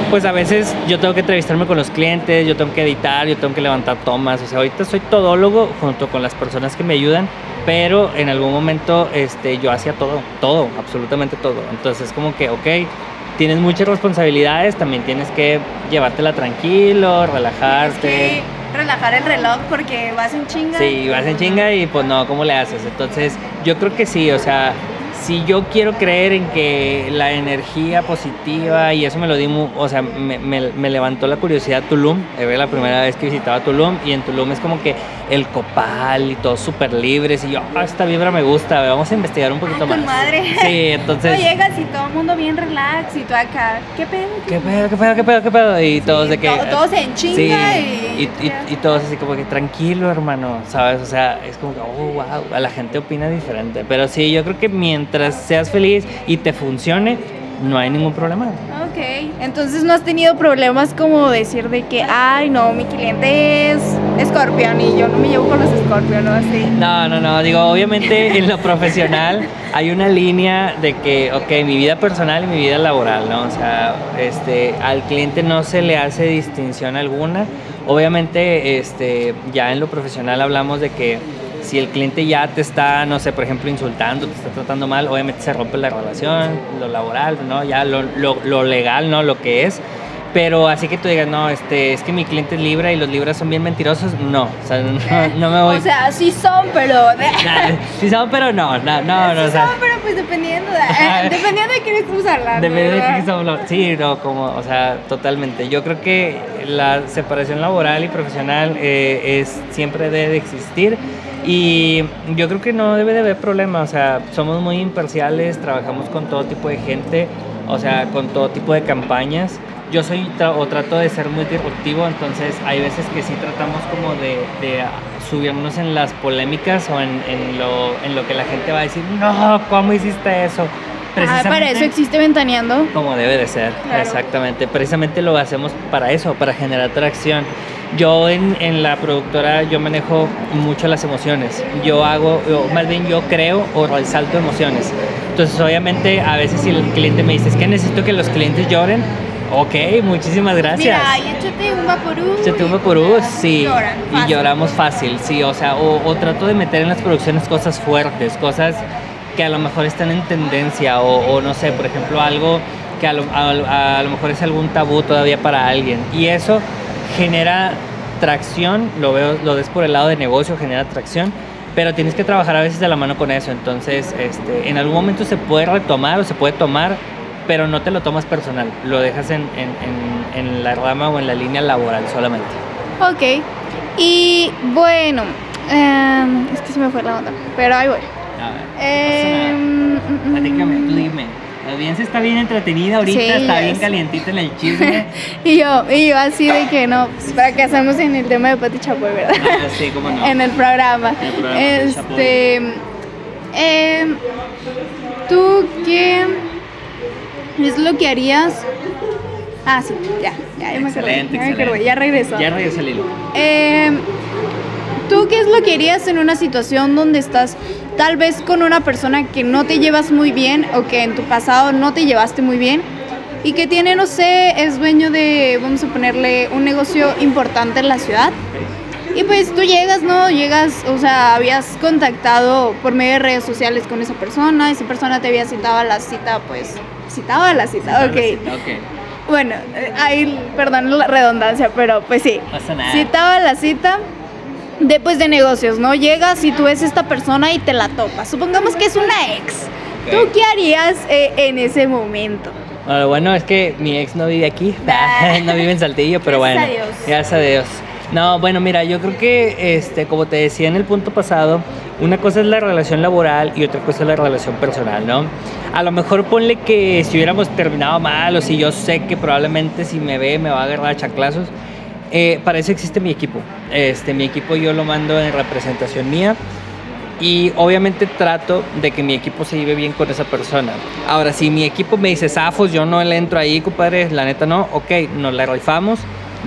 pues a veces yo tengo que entrevistarme con los clientes, yo tengo que editar, yo tengo que levantar tomas, o sea, ahorita soy todólogo junto con las personas que me ayudan, pero en algún momento este, yo hacía todo, todo, absolutamente todo. Entonces como que, ok, tienes muchas responsabilidades, también tienes que llevártela tranquilo, relajarte. que relajar el reloj porque vas en chinga. Sí, vas en chinga y pues no, ¿cómo le haces? Entonces, yo creo que sí, o sea, si yo quiero creer en que la energía positiva, y eso me lo di, o sea, me, me- me levantó la curiosidad Tulum, era la primera vez que visitaba Tulum, y en Tulum es como que el copal y todos súper libres, y yo, ah, esta vibra me gusta, vamos a investigar un poquito Ay, más. con madre. Sí, entonces... No llegas y todo el mundo bien relax y tú acá, ¿qué pedo? ¿Qué pedo, qué pedo, qué pedo, qué pedo? Y todos de que... to- todos en chinga sí, y- y, y- y todos así como que tranquilo, hermano, ¿sabes? O sea, es como que, oh, wow, a la gente opina diferente. Pero sí, yo creo que mientras seas feliz y te funcione, no hay ningún problema. Ok, entonces no has tenido problemas como decir de que, ay, no, mi cliente es escorpión y yo no me llevo con los escorpión o así. No, no, no, digo, obviamente en lo profesional hay una línea de que, ok, mi vida personal y mi vida laboral, ¿no? O sea, este, al cliente no se le hace distinción alguna. Obviamente, este, ya en lo profesional hablamos de que si el cliente ya te está, no sé, por ejemplo, insultando, te está tratando mal, obviamente se rompe la relación, lo laboral, ¿no? Ya lo, lo, lo legal, ¿no? Lo que es. Pero así que tú digas, no, este, es que mi cliente es Libra y los Libras son bien mentirosos, no, o sea, no, no me voy. O sea, sí son, pero... Nah, sí son, pero no, no, no, no, o sí sea, son, pero pues dependiendo de, eh, dependiendo de quién estamos hablando. depende de qué estamos hablando. Sí, no, como, o sea, totalmente. Yo creo que la separación laboral y profesional eh, es siempre debe de existir y yo creo que no debe de haber problema, o sea, somos muy imparciales, trabajamos con todo tipo de gente, o sea, con todo tipo de campañas. Yo soy tra- o trato de ser muy disruptivo, entonces hay veces que sí tratamos como de, de subirnos en las polémicas o en, en lo, en lo que la gente va a decir, no, ¿cómo hiciste eso? Ah, para eso existe Ventaneando. Como debe de ser, Claro. exactamente. Precisamente lo hacemos para eso, para generar atracción. Yo en, en la productora, yo manejo mucho las emociones. Yo hago, o más bien yo creo o resalto emociones. Entonces, obviamente, a veces si el cliente me dice, es que necesito que los clientes lloren, ok, muchísimas gracias. Mira, y échate un vaporú. Échate un vaporú, sí. lloran, Y lloramos fácil, sí. O sea, o, o trato de meter en las producciones cosas fuertes, cosas que a lo mejor están en tendencia, o, o no sé, por ejemplo, algo que a lo, a- a lo mejor es algún tabú todavía para alguien. Y eso genera tracción, lo veo, lo ves por el lado de negocio, genera tracción. Pero tienes que trabajar a veces de la mano con eso. Entonces, este, en algún momento se puede retomar o se puede tomar, pero no te lo tomas personal. Lo dejas en, en- en- en la rama o en la línea laboral solamente. Ok. Y bueno, em, es que se me fue la onda, pero ahí voy. A ver, Platícame, tú dime. La audiencia está bien entretenida ahorita, Sí, está bien calientita en el chisme. Y yo, y yo así de que no, pues fracasamos en el tema de Pati Chapoy, ¿verdad? Ah, sí, cómo no. en el programa. El programa este, em, ¿tú qué, es lo que harías? Ah, sí, ya, ya, ya me acordé. Excelente, Ya, me acordé, excelente. ya regresó. Ya regresó el hilo. Eh, ¿Tú qué es lo que harías en una situación donde estás tal vez con una persona que no te llevas muy bien o que en tu pasado no te llevaste muy bien y que tiene, no sé, es dueño de, vamos a ponerle, un negocio importante en la ciudad? Y pues tú llegas, ¿no? Llegas, o sea, habías contactado por medio de redes sociales con esa persona, esa persona te había citado a la cita, pues, citado a la cita, ok. Ok. Bueno, eh, ahí, perdón la redundancia, pero pues sí. Pasa nada. Citaba la cita de, pues, de negocios, ¿no? Llegas y tú ves esta persona y te la topas. Supongamos que es una ex. Ok. ¿Tú qué harías eh, en ese momento? Ah, bueno, es que mi ex no vive aquí, Bah. no vive en Saltillo, pero Gracias bueno, a Dios. gracias a Dios. No, bueno, mira, yo creo que, este, como te decía en el punto pasado, una cosa es la relación laboral y otra cosa es la relación personal, ¿no? A lo mejor ponle que si hubiéramos terminado mal o si yo sé que probablemente si me ve me va a agarrar a chanclazos, eh, para eso existe mi equipo. Este, mi equipo yo lo mando en representación mía y obviamente trato de que mi equipo se lleve bien con esa persona. Ahora, si mi equipo me dice, Zafos, yo no le entro ahí, compadre, la neta no, ok, nos la rifamos,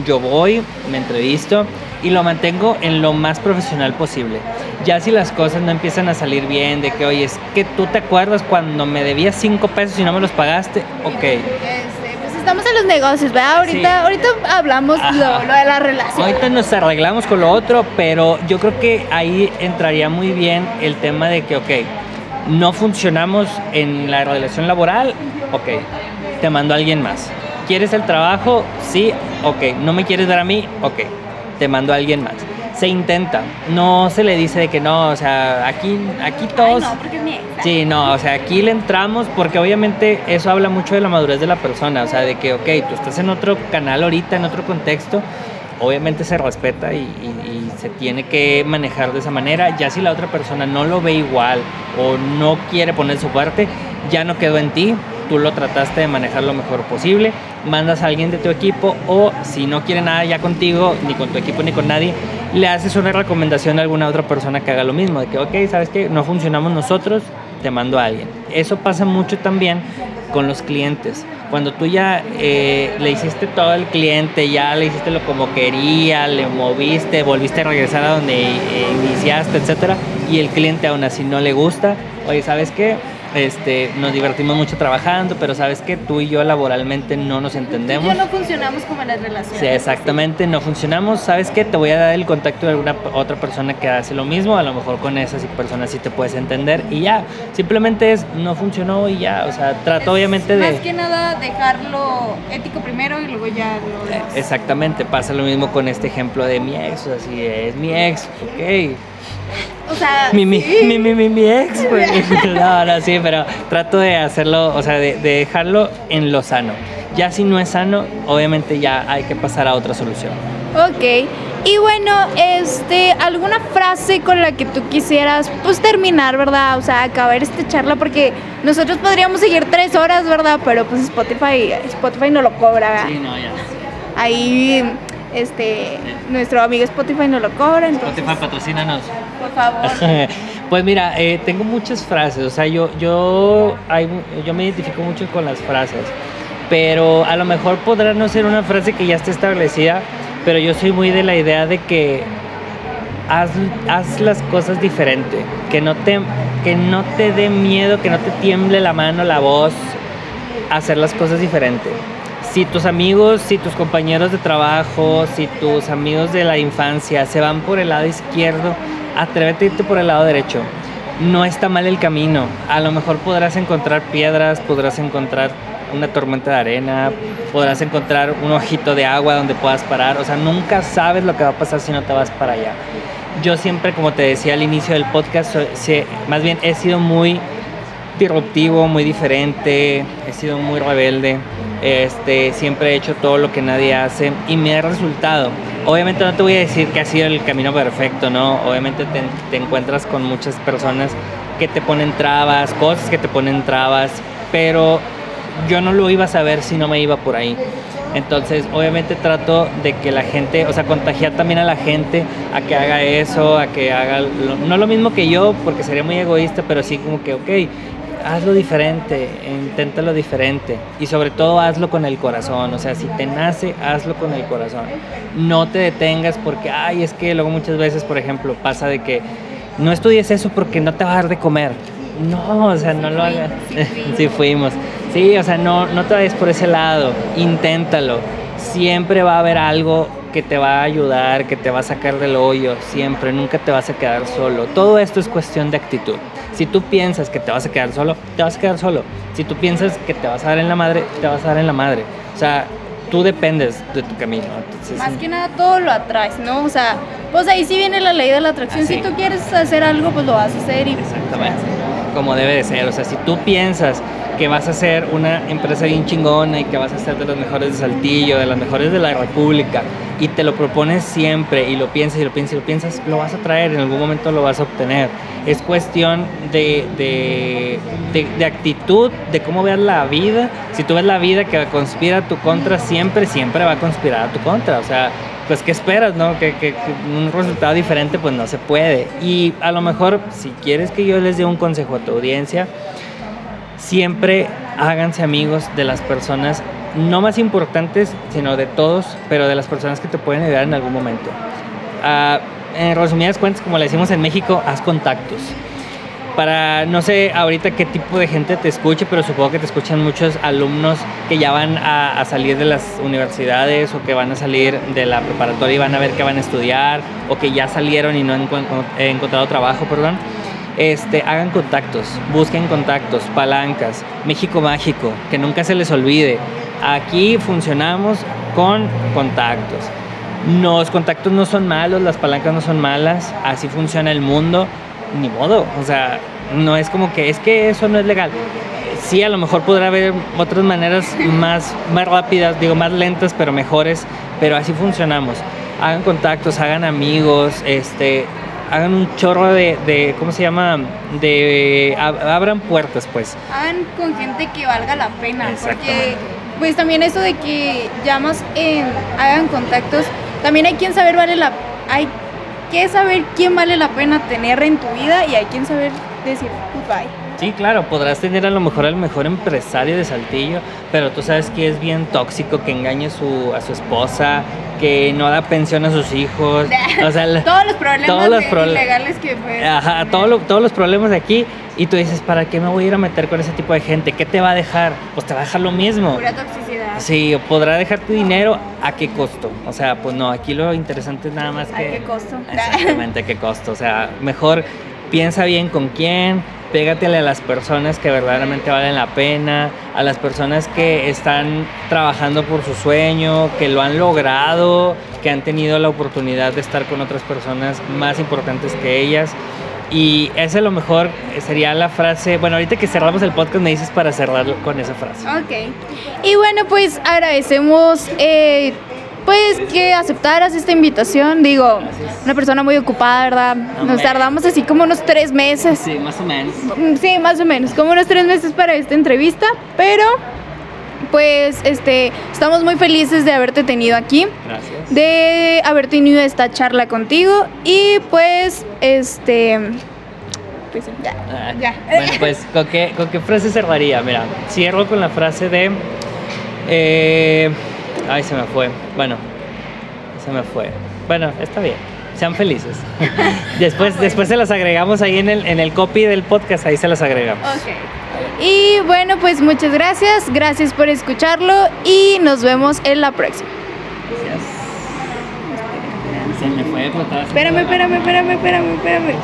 yo voy, me entrevisto y lo mantengo en lo más profesional posible. Ya si las cosas no empiezan a salir bien, de que, oye, es que tú te acuerdas cuando me debías 5 pesos y no me los pagaste, ok. Este, pues estamos en los negocios, ¿verdad? Ahorita, Sí. ahorita hablamos lo de la relación. Ahorita nos arreglamos con lo otro, pero yo creo que ahí entraría muy bien el tema de que, ok, no funcionamos en la relación laboral, ok, te mando a alguien más. ¿Quieres el trabajo? Sí, ok. ¿No me quieres dar a mí? Ok, te mando a alguien más. Se intenta, no se le dice de que no, o sea, aquí, aquí Ay, todos... no, porque es mi ex. Sí, no, o sea, aquí le entramos porque obviamente eso habla mucho de la madurez de la persona, o sea, de que, ok, tú estás en otro canal ahorita, en otro contexto, obviamente se respeta y, y- y se tiene que manejar de esa manera, ya si la otra persona no lo ve igual o no quiere poner su parte, ya no quedó en ti, tú lo trataste de manejar lo mejor posible, mandas a alguien de tu equipo o si no quiere nada ya contigo, ni con tu equipo ni con nadie, le haces una recomendación a alguna otra persona que haga lo mismo, de que, ok, ¿sabes qué? No funcionamos nosotros, te mando a alguien. Eso pasa mucho también con los clientes. Cuando tú ya eh, le hiciste todo al cliente, ya le hiciste lo como quería, le moviste, volviste a regresar a donde eh, iniciaste, etcétera, y el cliente aún así no le gusta, oye, ¿sabes qué? Este, nos divertimos mucho trabajando, pero sabes que tú y yo laboralmente no nos entendemos. No funcionamos como en las relaciones. Sí, exactamente, no funcionamos. ¿Sabes qué? Te voy a dar el contacto de alguna otra persona que hace lo mismo. A lo mejor con esas personas sí te puedes entender. Y ya, simplemente es, no funcionó y ya. O sea, trato obviamente de... Más que nada dejarlo ético primero y luego ya lo Eh. Exactamente, pasa lo mismo con este ejemplo de mi ex. O sea, si es mi ex, ok. O sea, Mi, mi, sí. mi, mi, mi, mi ex, güey. No, no, sí, pero trato de hacerlo, o sea, de, de dejarlo en lo sano. Ya si no es sano, obviamente ya hay que pasar a otra solución. Ok. Y bueno, este, alguna frase con la que tú quisieras, pues terminar, ¿verdad? O sea, acabar esta charla, porque nosotros podríamos seguir tres horas, ¿verdad? Pero pues Spotify, Spotify no lo cobra, ¿verdad? no, ya. Ahí, este, nuestro amigo Spotify no lo cobra, entonces, Spotify, patrocínanos. Favor. Pues mira, eh, tengo muchas frases, o sea, yo, yo, hay, yo me identifico mucho con las frases, pero a lo mejor podrá no ser una frase que ya esté establecida, pero yo soy muy de la idea de que haz, haz las cosas diferente, que no, te, que no te dé miedo, que no te tiemble la mano, la voz, hacer las cosas diferente. Si tus amigos, si tus compañeros de trabajo, si tus amigos de la infancia se van por el lado izquierdo, atrévete a irte por el lado derecho. No está mal el camino. A lo mejor podrás encontrar piedras, podrás encontrar una tormenta de arena, podrás encontrar un ojito de agua donde puedas parar. O sea, nunca sabes lo que va a pasar si no te vas para allá. Yo siempre, como te decía al inicio del podcast, más bien he sido muy disruptivo, muy diferente, he sido muy rebelde, este, siempre he hecho todo lo que nadie hace y me ha resultado. Obviamente no te voy a decir que ha sido el camino perfecto, ¿no? Obviamente te, te encuentras con muchas personas que te ponen trabas, cosas que te ponen trabas, pero yo no lo iba a saber si no me iba por ahí. Entonces, obviamente trato de que la gente, o sea, contagiar también a la gente a que haga eso, a que haga, lo- no lo mismo que yo, porque sería muy egoísta, pero sí como que, ok, hazlo diferente, inténtalo diferente y sobre todo hazlo con el corazón, o sea, si te nace, hazlo con el corazón. No te detengas porque, ay, es que luego muchas veces, por ejemplo, pasa de que no estudies eso porque no te va a dar de comer. No, o sea, no lo hagas. Sí, fuimos. Sí, o sea, no, no te vayas por ese lado, inténtalo. Siempre va a haber algo que te va a ayudar, que te va a sacar del hoyo, siempre, nunca te vas a quedar solo. Todo esto es cuestión de actitud. Si tú piensas que te vas a quedar solo, te vas a quedar solo. Si tú piensas que te vas a dar en la madre, te vas a dar en la madre. O sea, tú dependes de tu camino. Más que nada todo lo atraes, ¿no? O sea, pues ahí sí viene la ley de la atracción. Si tú quieres hacer algo, pues lo vas a hacer y... Exactamente. Como debe de ser. O sea, si tú piensas que vas a ser una empresa bien chingona y que vas a ser de los mejores de Saltillo, de las mejores de la República, y te lo propones siempre y lo piensas y lo piensas y lo piensas, lo vas a traer, en algún momento lo vas a obtener. Es cuestión de, de, actitud, de cómo veas la vida. Si tú ves la vida que conspira a tu contra, siempre, siempre va a conspirar a tu contra. O sea, pues ¿qué esperas, no? Que, que, un resultado diferente pues no se puede. Y a lo mejor, si quieres que yo les dé un consejo a tu audiencia, siempre háganse amigos de las personas no más importantes, sino de todos, pero de las personas que te pueden ayudar en algún momento. Ah, en resumidas cuentas, como le decimos en México, haz contactos. Para, no sé ahorita qué tipo de gente te escuche, pero supongo que te escuchan muchos alumnos que ya van a, salir de las universidades o que van a salir de la preparatoria y van a ver qué van a estudiar o que ya salieron y no han encontrado trabajo, perdón este, hagan contactos, busquen contactos, palancas, México Mágico, que nunca se les olvide. Aquí funcionamos con contactos. Los contactos no son malos, las palancas no son malas, así funciona el mundo, ni modo, o sea, no es como que es que eso no es legal. Sí, a lo mejor podrá haber otras maneras más, más rápidas, digo, más lentas, pero mejores, pero así funcionamos. Hagan contactos, hagan amigos, este, hagan un chorro de, ¿cómo se llama? De, abran puertas, pues. Hagan con gente que valga la pena, porque pues también eso de que llamas en, hagan contactos, también hay quien saber vale la, hay que saber quién vale la pena tener en tu vida y hay quien saber decir goodbye. Sí, claro, podrás tener a lo mejor al mejor empresario de Saltillo, pero tú sabes que es bien tóxico, que engaña a su, a su esposa, que no da pensión a sus hijos. O sea, todos los problemas todos los legales que pueden. Ajá, todos los problemas de aquí. Y tú dices, ¿para qué me voy a ir a meter con ese tipo de gente? ¿Qué te va a dejar? Pues te va a dejar lo mismo. Pura toxicidad. Sí, podrá dejar tu dinero a qué costo. O sea, pues no, aquí lo interesante es nada más que. ¿A qué costo? Exactamente, a qué costo. O sea, mejor piensa bien con quién pégatele a las personas que verdaderamente valen la pena, a las personas que están trabajando por su sueño, que lo han logrado, que han tenido la oportunidad de estar con otras personas más importantes que ellas. Y esa a lo mejor sería la frase, bueno, ahorita que cerramos el podcast me dices para cerrarlo con esa frase. Ok. Y bueno, pues agradecemos eh, pues que aceptaras esta invitación. Digo, una persona muy ocupada, ¿verdad? Nos tardamos así como unos tres meses. Sí, más o menos. Mm, sí, más o menos, como unos tres meses para esta entrevista, pero pues este estamos muy felices de haberte tenido aquí. Gracias. De haber tenido esta charla contigo y pues este pues ya. Ah, ya. Bueno, pues ¿con qué, ¿con qué frase cerraría? Mira, cierro con la frase de eh, Ay, se me fue. Bueno, se me fue. Bueno, está bien. Sean felices. después, después se las agregamos ahí en el, en el copy del podcast, ahí se las agregamos. Ok. Y bueno, pues muchas gracias. Gracias por escucharlo y nos vemos en la próxima. Gracias. Se me fue, Espérame, espérame, espérame, espérame, espérame.